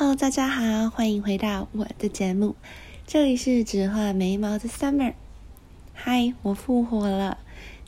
Hello，大家好，欢迎回到我的节目，这里是只画眉毛的 Summer。嗨，我复活了。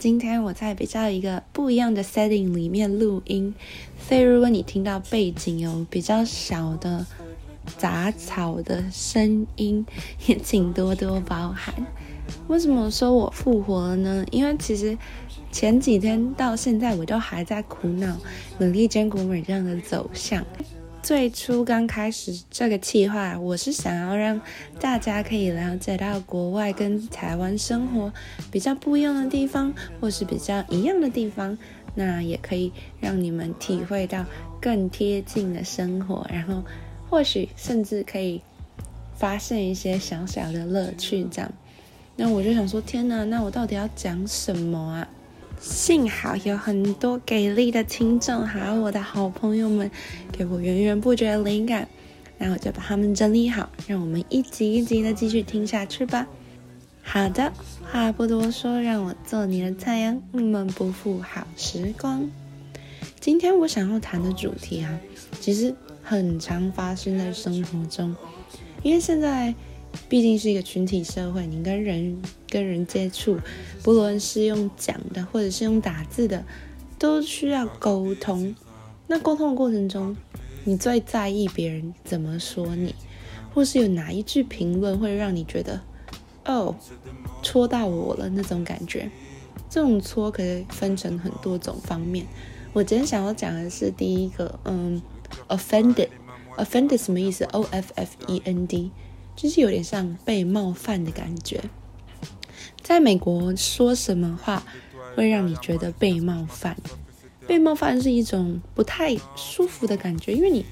今天我在比较一个不一样的 setting 里面录音，所以如果你听到背景有比较小的杂草的声音，也请多多包涵。为什么说我复活了呢？因为其实前几天到现在，我都还在苦恼美丽坚果美这样的走向。最初刚开始这个计划，我是想要让大家可以了解到国外跟台湾生活比较不一样的地方，或是比较一样的地方，那也可以让你们体会到更贴近的生活，然后或许甚至可以发现一些小小的乐趣，这样。那我就想说，天哪，那我到底要讲什么啊？幸好有很多给力的听众，还有我的好朋友们，给我源源不绝的灵感。那我就把它们整理好，让我们一集一集的继续听下去吧。好的，话不多说，让我做你的太阳，你们不负好时光。今天我想要谈的主题啊，其实很常发生在生活中，因为现在。毕竟是一个群体社会，你跟人跟人接触，不论是用讲的或者是用打字的，都需要沟通。那沟通的过程中，你最在意别人怎么说你，或是有哪一句评论会让你觉得，哦，戳到我了那种感觉。这种戳可以分成很多种方面。我今天想要讲的是第一个，嗯，offended，offended 什么意思？O F F E N D。就是有点像被冒犯的感觉。在美国，说什么话会让你觉得被冒犯？被冒犯是一种不太舒服的感觉，因为你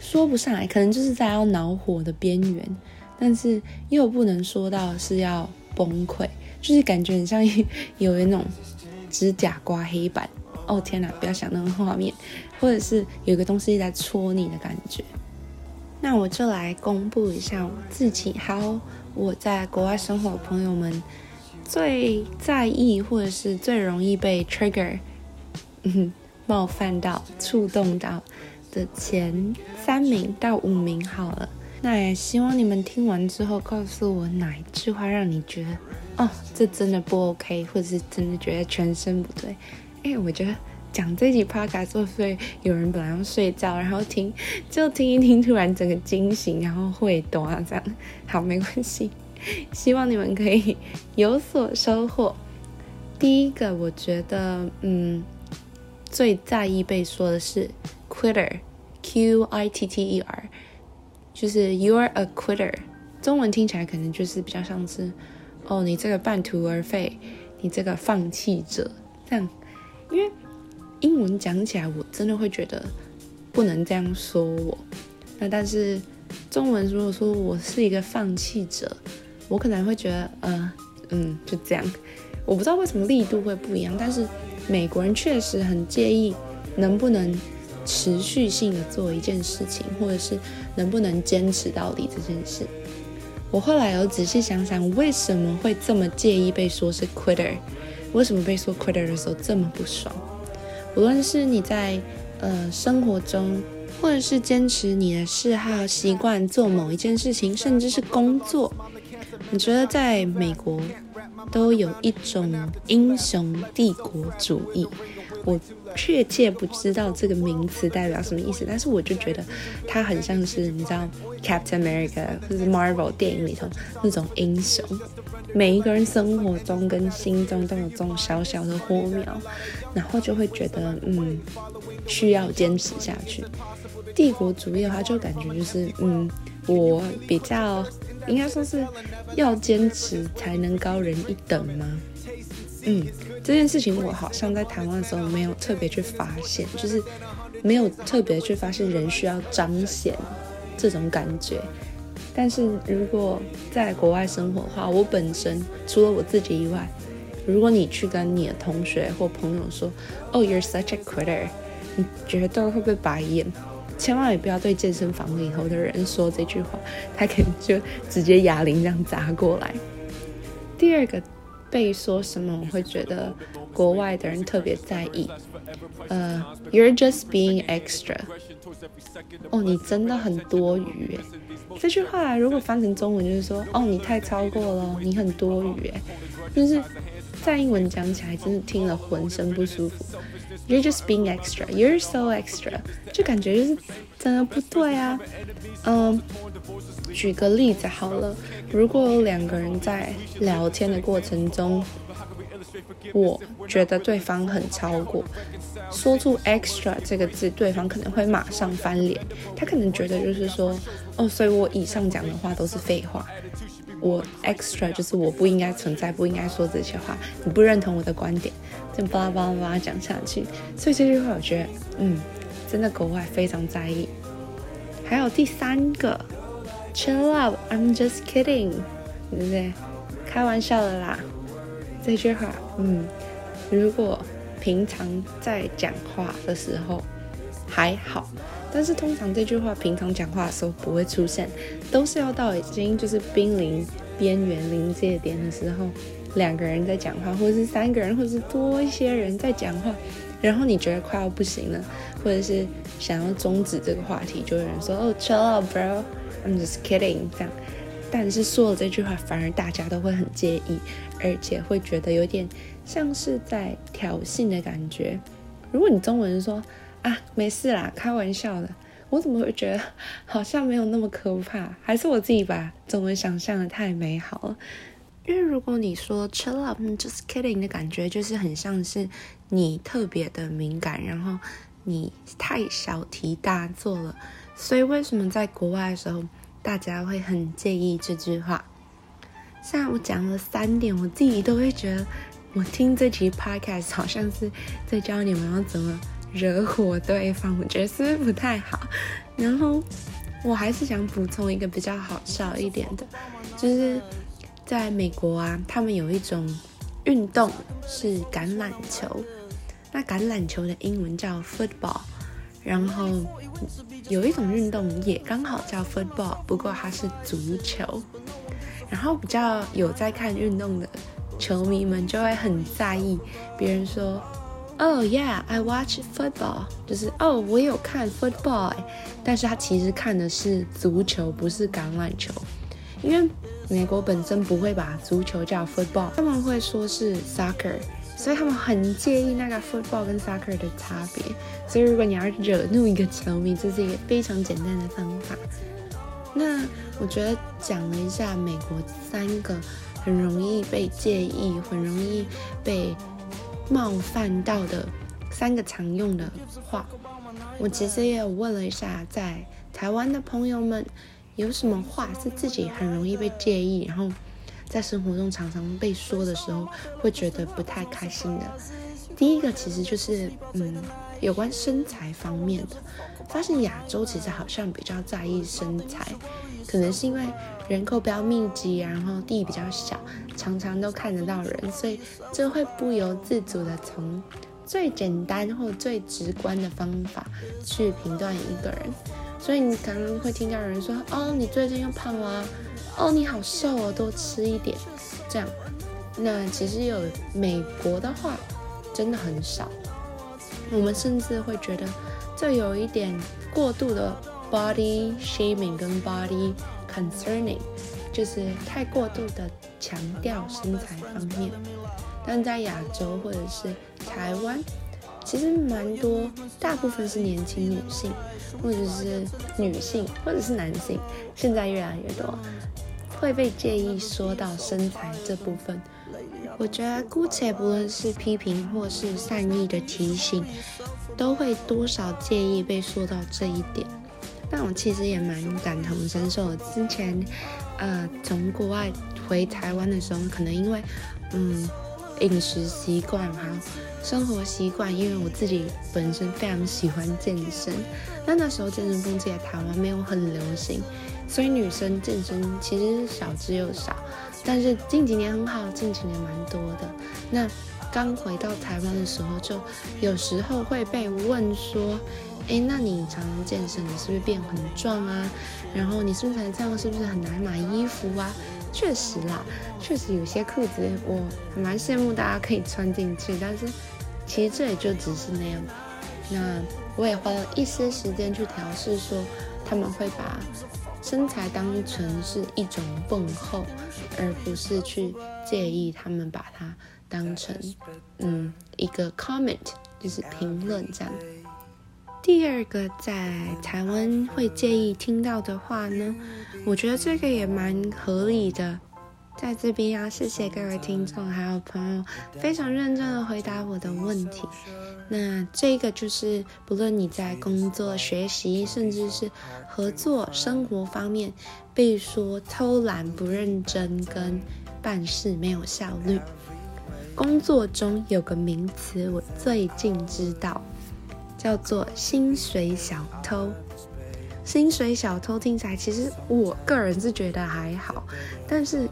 说不上来，可能就是在要恼火的边缘，但是又不能说到是要崩溃，就是感觉很像有一种指甲刮黑板。哦天哪，不要想那个画面，或者是有个东西在戳你的感觉。那我就来公布一下我自己，还有我在国外生活的朋友们最在意或者是最容易被 trigger，嗯，冒犯到、触动到的前三名到五名好了。那也希望你们听完之后告诉我哪一句话让你觉得，哦，这真的不 OK，或者是真的觉得全身不对。哎，我觉得。讲这集 podcast 所以有人本来要睡觉，然后听 就听一听，突然整个惊醒，然后会懂啊这样。好，没关系，希望你们可以有所收获。第一个，我觉得嗯，最在意被说的是 quitter，Q I T T E R，就是 you're a quitter。中文听起来可能就是比较像是哦，你这个半途而废，你这个放弃者这样，因为。英文讲起来，我真的会觉得不能这样说我。那但是中文如果说我是一个放弃者，我可能会觉得，呃，嗯，就这样。我不知道为什么力度会不一样，但是美国人确实很介意能不能持续性的做一件事情，或者是能不能坚持到底这件事。我后来有仔细想想，为什么会这么介意被说是 quitter？为什么被说 quitter 的时候这么不爽？无论是你在呃生活中，或者是坚持你的嗜好、习惯做某一件事情，甚至是工作，你觉得在美国都有一种英雄帝国主义。我确切不知道这个名词代表什么意思，但是我就觉得它很像是你知道 Captain America 或者 Marvel 电影里头那种英雄。每一个人生活中跟心中都有这种小小的火苗，然后就会觉得嗯需要坚持下去。帝国主义的话，就感觉就是嗯我比较应该说是要坚持才能高人一等吗？嗯，这件事情我好像在台湾的时候没有特别去发现，就是没有特别去发现人需要彰显这种感觉。但是如果在国外生活的话，我本身除了我自己以外，如果你去跟你的同学或朋友说，Oh, you're such a quitter，你绝对会被白眼。千万也不要对健身房里头的人说这句话，他可能就直接哑铃这样砸过来。第二个。被说什么，我会觉得国外的人特别在意。呃，You're just being extra，哦，你真的很多余。这句话如果翻成中文就是说，哦，你太超过了，你很多余。就是在英文讲起来，真的听了浑身不舒服。You're just being extra. You're so extra. 就感觉就是真的不对啊。嗯，举个例子好了，如果两个人在聊天的过程中，我觉得对方很超过，说出 extra 这个字，对方可能会马上翻脸。他可能觉得就是说，哦，所以我以上讲的话都是废话。我 extra 就是我不应该存在，不应该说这些话。你不认同我的观点，就巴拉巴拉巴拉讲下去。所以这句话，我觉得，嗯，真的国外非常在意。还有第三个，chill out，I'm just kidding，对不对？开玩笑的啦。这句话，嗯，如果平常在讲话的时候还好，但是通常这句话平常讲话的时候不会出现，都是要到已经就是濒临边缘临界点的时候，两个人在讲话，或者是三个人，或者是多一些人在讲话，然后你觉得快要不行了，或者是想要终止这个话题，就有人说哦，chill out bro，I'm just kidding，这样。但是说了这句话，反而大家都会很介意，而且会觉得有点像是在挑衅的感觉。如果你中文说啊没事啦，开玩笑的，我怎么会觉得好像没有那么可怕？还是我自己把中文想象的太美好了？因为如果你说 chill up，just kidding 的感觉，就是很像是你特别的敏感，然后你太小题大做了。所以为什么在国外的时候？大家会很介意这句话。像我讲了三点，我自己都会觉得，我听这集 podcast 好像是在教你们要怎么惹火对方，我觉得是不是不太好？然后我还是想补充一个比较好笑一点的，就是在美国啊，他们有一种运动是橄榄球，那橄榄球的英文叫 football。然后有一种运动也刚好叫 football，不过它是足球。然后比较有在看运动的球迷们就会很在意，别人说，Oh yeah, I watch football，就是哦我有看 football，但是他其实看的是足球，不是橄榄球，因为美国本身不会把足球叫 football，他们会说是 soccer。所以他们很介意那个 football 跟 soccer 的差别。所以如果你要惹怒一个球迷，这是一个非常简单的方法。那我觉得讲了一下美国三个很容易被介意、很容易被冒犯到的三个常用的话，我其实也有问了一下在台湾的朋友们，有什么话是自己很容易被介意，然后。在生活中常常被说的时候，会觉得不太开心的。第一个其实就是，嗯，有关身材方面的。发现亚洲其实好像比较在意身材，可能是因为人口比较密集，然后地比较小，常常都看得到人，所以就会不由自主的从最简单或最直观的方法去评断一个人。所以你可能会听到有人说：“哦，你最近又胖了。”哦，你好瘦哦，多吃一点，这样。那其实有美国的话，真的很少。我们甚至会觉得这有一点过度的 body shaming 跟 body concerning，就是太过度的强调身材方面。但在亚洲或者是台湾，其实蛮多，大部分是年轻女性，或者是女性，或者是男性，现在越来越多。会被介意说到身材这部分，我觉得姑且不论是批评或是善意的提醒，都会多少介意被说到这一点。但我其实也蛮感同身受的。之前，呃，从国外回台湾的时候，可能因为，嗯，饮食习惯还有生活习惯，因为我自己本身非常喜欢健身，那那时候健身风气在台湾没有很流行。所以女生健身其实少之又少，但是近几年很好，近几年蛮多的。那刚回到台湾的时候，就有时候会被问说：“哎，那你常常健身，你是不是变很壮啊？然后你身材这样，是不是很难买衣服啊？”确实啦，确实有些裤子我蛮羡慕大家可以穿进去，但是其实这也就只是那样。那我也花了一些时间去调试，说他们会把身材当成是一种问候，而不是去介意他们把它当成嗯一个 comment，就是评论这样。第二个在台湾会介意听到的话呢，我觉得这个也蛮合理的。在这边要谢谢各位听众还有朋友，非常认真的回答我的问题。那这个就是不论你在工作、学习，甚至是合作、生活方面，被说偷懒、不认真跟办事没有效率。工作中有个名词，我最近知道。叫做薪水小偷，薪水小偷听起来其实我个人是觉得还好，但是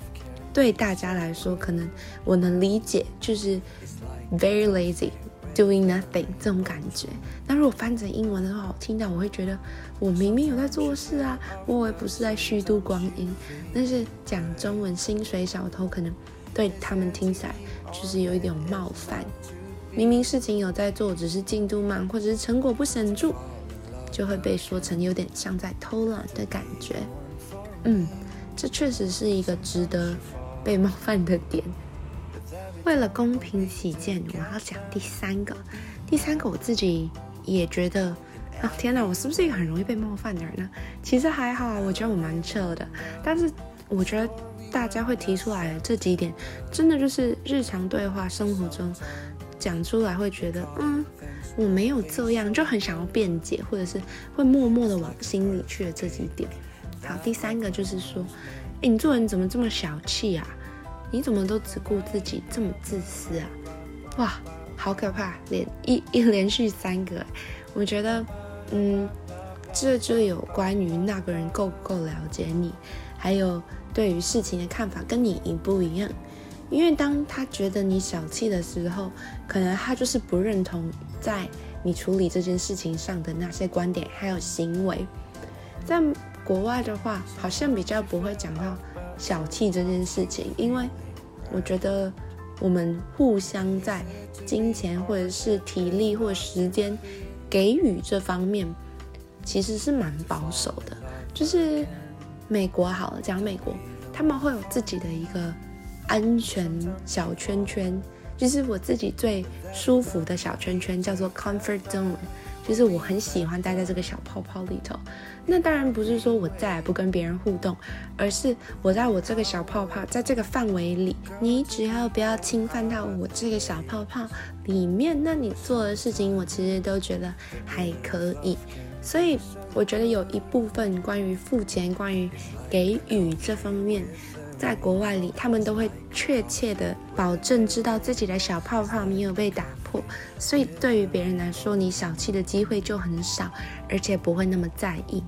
对大家来说，可能我能理解，就是 very lazy doing nothing 这种感觉。那如果翻成英文的话，我听到我会觉得我明明有在做事啊，我也不是在虚度光阴。但是讲中文薪水小偷，可能对他们听起来就是有一点冒犯。明明事情有在做，只是进度慢，或者是成果不显著，就会被说成有点像在偷懒的感觉。嗯，这确实是一个值得被冒犯的点。为了公平起见，我要讲第三个。第三个我自己也觉得，啊天哪，我是不是一个很容易被冒犯的人呢？其实还好，我觉得我蛮扯的。但是我觉得大家会提出来的这几点，真的就是日常对话生活中。讲出来会觉得，嗯，我没有这样，就很想要辩解，或者是会默默的往心里去的这几点。好，第三个就是说，哎，你做人怎么这么小气啊？你怎么都只顾自己，这么自私啊？哇，好可怕！连一一连续三个，我觉得，嗯，这就有关于那个人够不够了解你，还有对于事情的看法跟你一不一样。因为当他觉得你小气的时候，可能他就是不认同在你处理这件事情上的那些观点还有行为。在国外的话，好像比较不会讲到小气这件事情，因为我觉得我们互相在金钱或者是体力或时间给予这方面，其实是蛮保守的。就是美国好了，讲美国，他们会有自己的一个。安全小圈圈，就是我自己最舒服的小圈圈，叫做 comfort zone，就是我很喜欢待在这个小泡泡里头。那当然不是说我再也不跟别人互动，而是我在我这个小泡泡，在这个范围里，你只要不要侵犯到我这个小泡泡里面，那你做的事情我其实都觉得还可以。所以我觉得有一部分关于付钱、关于给予这方面。在国外里，他们都会确切的保证知道自己的小泡泡没有被打破，所以对于别人来说，你小气的机会就很少，而且不会那么在意。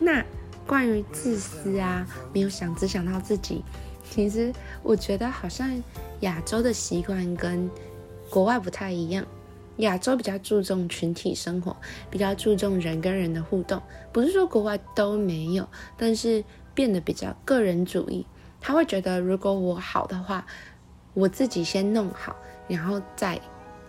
那关于自私啊，没有想只想到自己，其实我觉得好像亚洲的习惯跟国外不太一样。亚洲比较注重群体生活，比较注重人跟人的互动，不是说国外都没有，但是变得比较个人主义。他会觉得，如果我好的话，我自己先弄好，然后再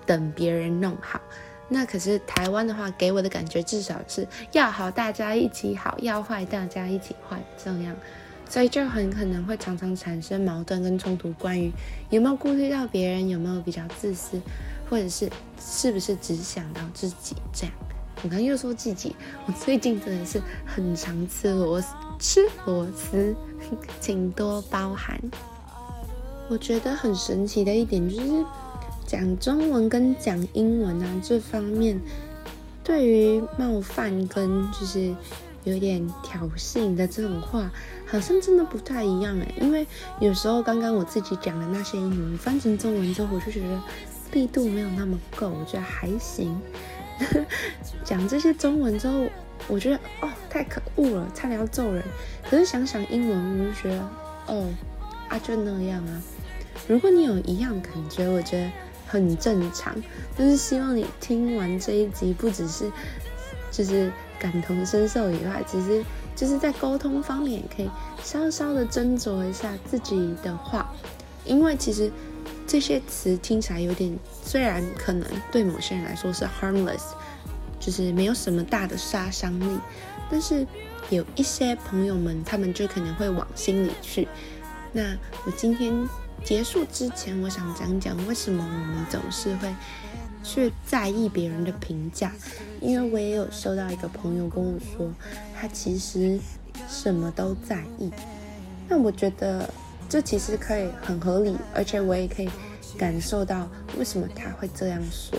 等别人弄好。那可是台湾的话，给我的感觉至少是要好，大家一起好；要坏，大家一起坏。这样，所以就很可能会常常产生矛盾跟冲突。关于有没有顾虑到别人，有没有比较自私，或者是是不是只想到自己这样。我刚又说自己，我最近真的是很常吃螺丝，吃螺丝，请多包涵。我觉得很神奇的一点就是，讲中文跟讲英文啊这方面，对于冒犯跟就是有点挑衅的这种话，好像真的不太一样哎。因为有时候刚刚我自己讲的那些英文翻成中文之后，我就觉得力度没有那么够，我觉得还行。讲这些中文之后，我觉得哦，太可恶了，差点要揍人。可是想想英文，我就觉得哦，啊就那样啊。如果你有一样感觉，我觉得很正常。但是希望你听完这一集，不只是就是感同身受以外，其实就是在沟通方面也可以稍稍的斟酌一下自己的话，因为其实。这些词听起来有点，虽然可能对某些人来说是 harmless，就是没有什么大的杀伤力。但是有一些朋友们，他们就可能会往心里去。那我今天结束之前，我想讲讲为什么我们总是会去在意别人的评价。因为我也有收到一个朋友跟我说，他其实什么都在意。那我觉得这其实可以很合理，而且我也可以感受到为什么他会这样说。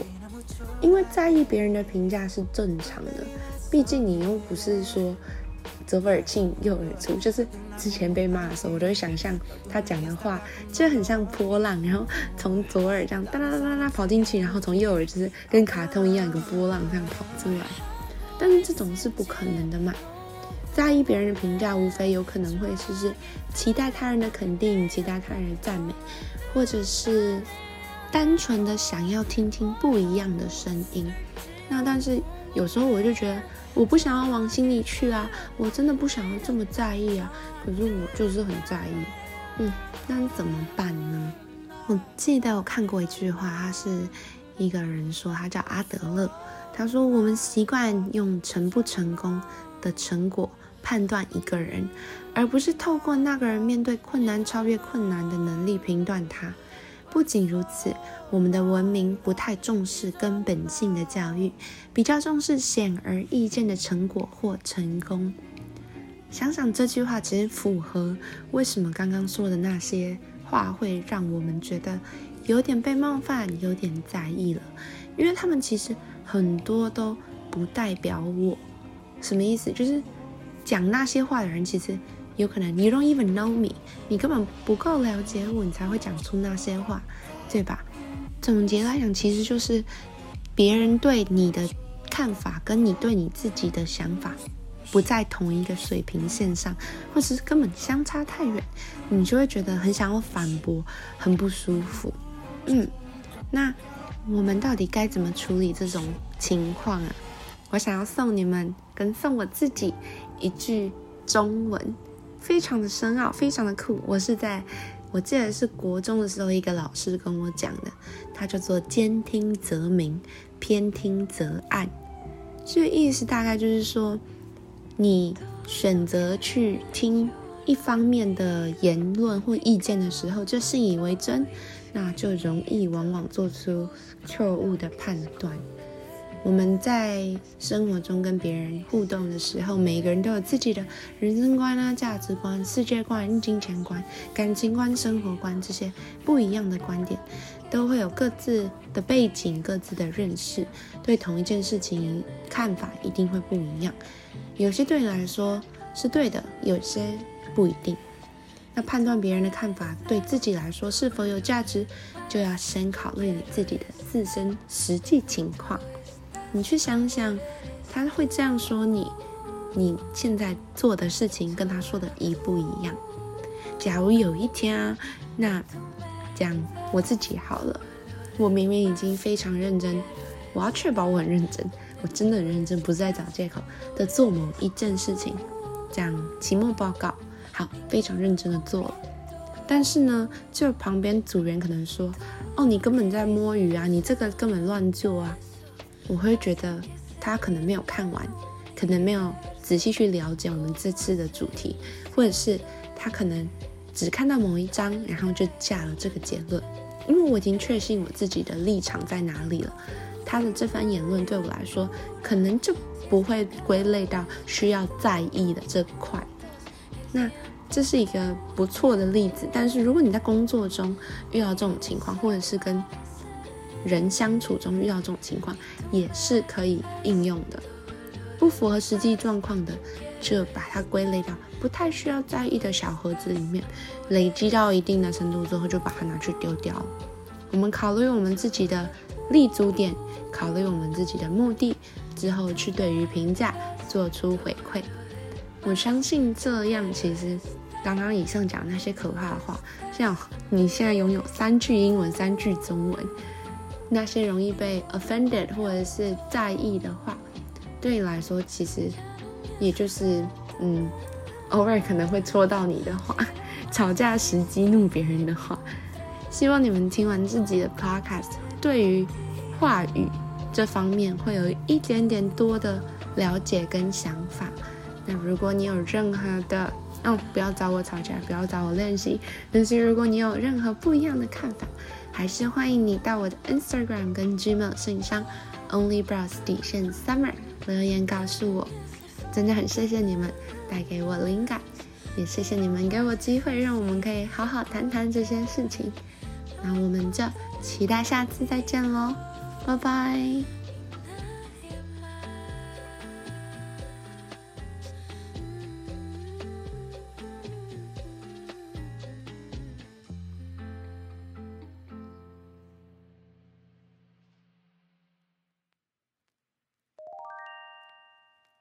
因为在意别人的评价是正常的，毕竟你又不是说。左耳进右耳出，就是之前被骂的时候，我都会想象他讲的话就很像波浪，然后从左耳这样哒哒哒哒哒跑进去，然后从右耳就是跟卡通一样一个波浪这样跑出来。但是这种是不可能的嘛？在意别人的评价，无非有可能会是是期待他人的肯定，期待他人的赞美，或者是单纯的想要听听不一样的声音。那但是有时候我就觉得。我不想要往心里去啊，我真的不想要这么在意啊。可是我就是很在意，嗯，那怎么办呢？我记得我看过一句话，他是一个人说，他叫阿德勒，他说我们习惯用成不成功的成果判断一个人，而不是透过那个人面对困难、超越困难的能力评断他。不仅如此，我们的文明不太重视根本性的教育，比较重视显而易见的成果或成功。想想这句话，其实符合为什么刚刚说的那些话会让我们觉得有点被冒犯、有点在意了。因为他们其实很多都不代表我。什么意思？就是讲那些话的人，其实。有可能 you don't even know me，你根本不够了解我，你才会讲出那些话，对吧？总结来讲，其实就是别人对你的看法跟你对你自己的想法不在同一个水平线上，或者是根本相差太远，你就会觉得很想要反驳，很不舒服。嗯，那我们到底该怎么处理这种情况啊？我想要送你们跟送我自己一句中文。非常的深奥，非常的酷。我是在，我记得是国中的时候，一个老师跟我讲的，他叫做“兼听则明，偏听则暗”。这个意思大概就是说，你选择去听一方面的言论或意见的时候，就信以为真，那就容易往往做出错误的判断。我们在生活中跟别人互动的时候，每个人都有自己的人生观啊、价值观、世界观、金钱观、感情观、生活观这些不一样的观点，都会有各自的背景、各自的认识，对同一件事情看法一定会不一样。有些对你来说是对的，有些不一定。那判断别人的看法对自己来说是否有价值，就要先考虑你自己的自身实际情况。你去想想，他会这样说你，你现在做的事情跟他说的一不一样？假如有一天啊，那讲我自己好了，我明明已经非常认真，我要确保我很认真，我真的很认真，不是在找借口的做某一件事情，讲期末报告，好，非常认真的做了。但是呢，就旁边组员可能说，哦，你根本在摸鱼啊，你这个根本乱做啊。我会觉得他可能没有看完，可能没有仔细去了解我们这次的主题，或者是他可能只看到某一章，然后就下了这个结论。因为我已经确信我自己的立场在哪里了，他的这番言论对我来说，可能就不会归类到需要在意的这块。那这是一个不错的例子。但是如果你在工作中遇到这种情况，或者是跟人相处中遇到这种情况，也是可以应用的。不符合实际状况的，就把它归类到不太需要在意的小盒子里面。累积到一定的程度之后，就把它拿去丢掉。我们考虑我们自己的立足点，考虑我们自己的目的之后，去对于评价做出回馈。我相信这样，其实刚刚以上讲那些可怕的话，像你现在拥有三句英文，三句中文。那些容易被 offended 或者是在意的话，对你来说其实也就是嗯，偶尔可能会戳到你的话，吵架时激怒别人的话。希望你们听完自己的 podcast，对于话语这方面会有一点点多的了解跟想法。那如果你有任何的，哦，不要找我吵架，不要找我练习。但是如果你有任何不一样的看法，还是欢迎你到我的 Instagram 跟 Gmail 信箱 OnlyBrows 底线 Summer 留言告诉我。真的很谢谢你们带给我灵感，也谢谢你们给我机会，让我们可以好好谈谈这些事情。那我们就期待下次再见喽，拜拜。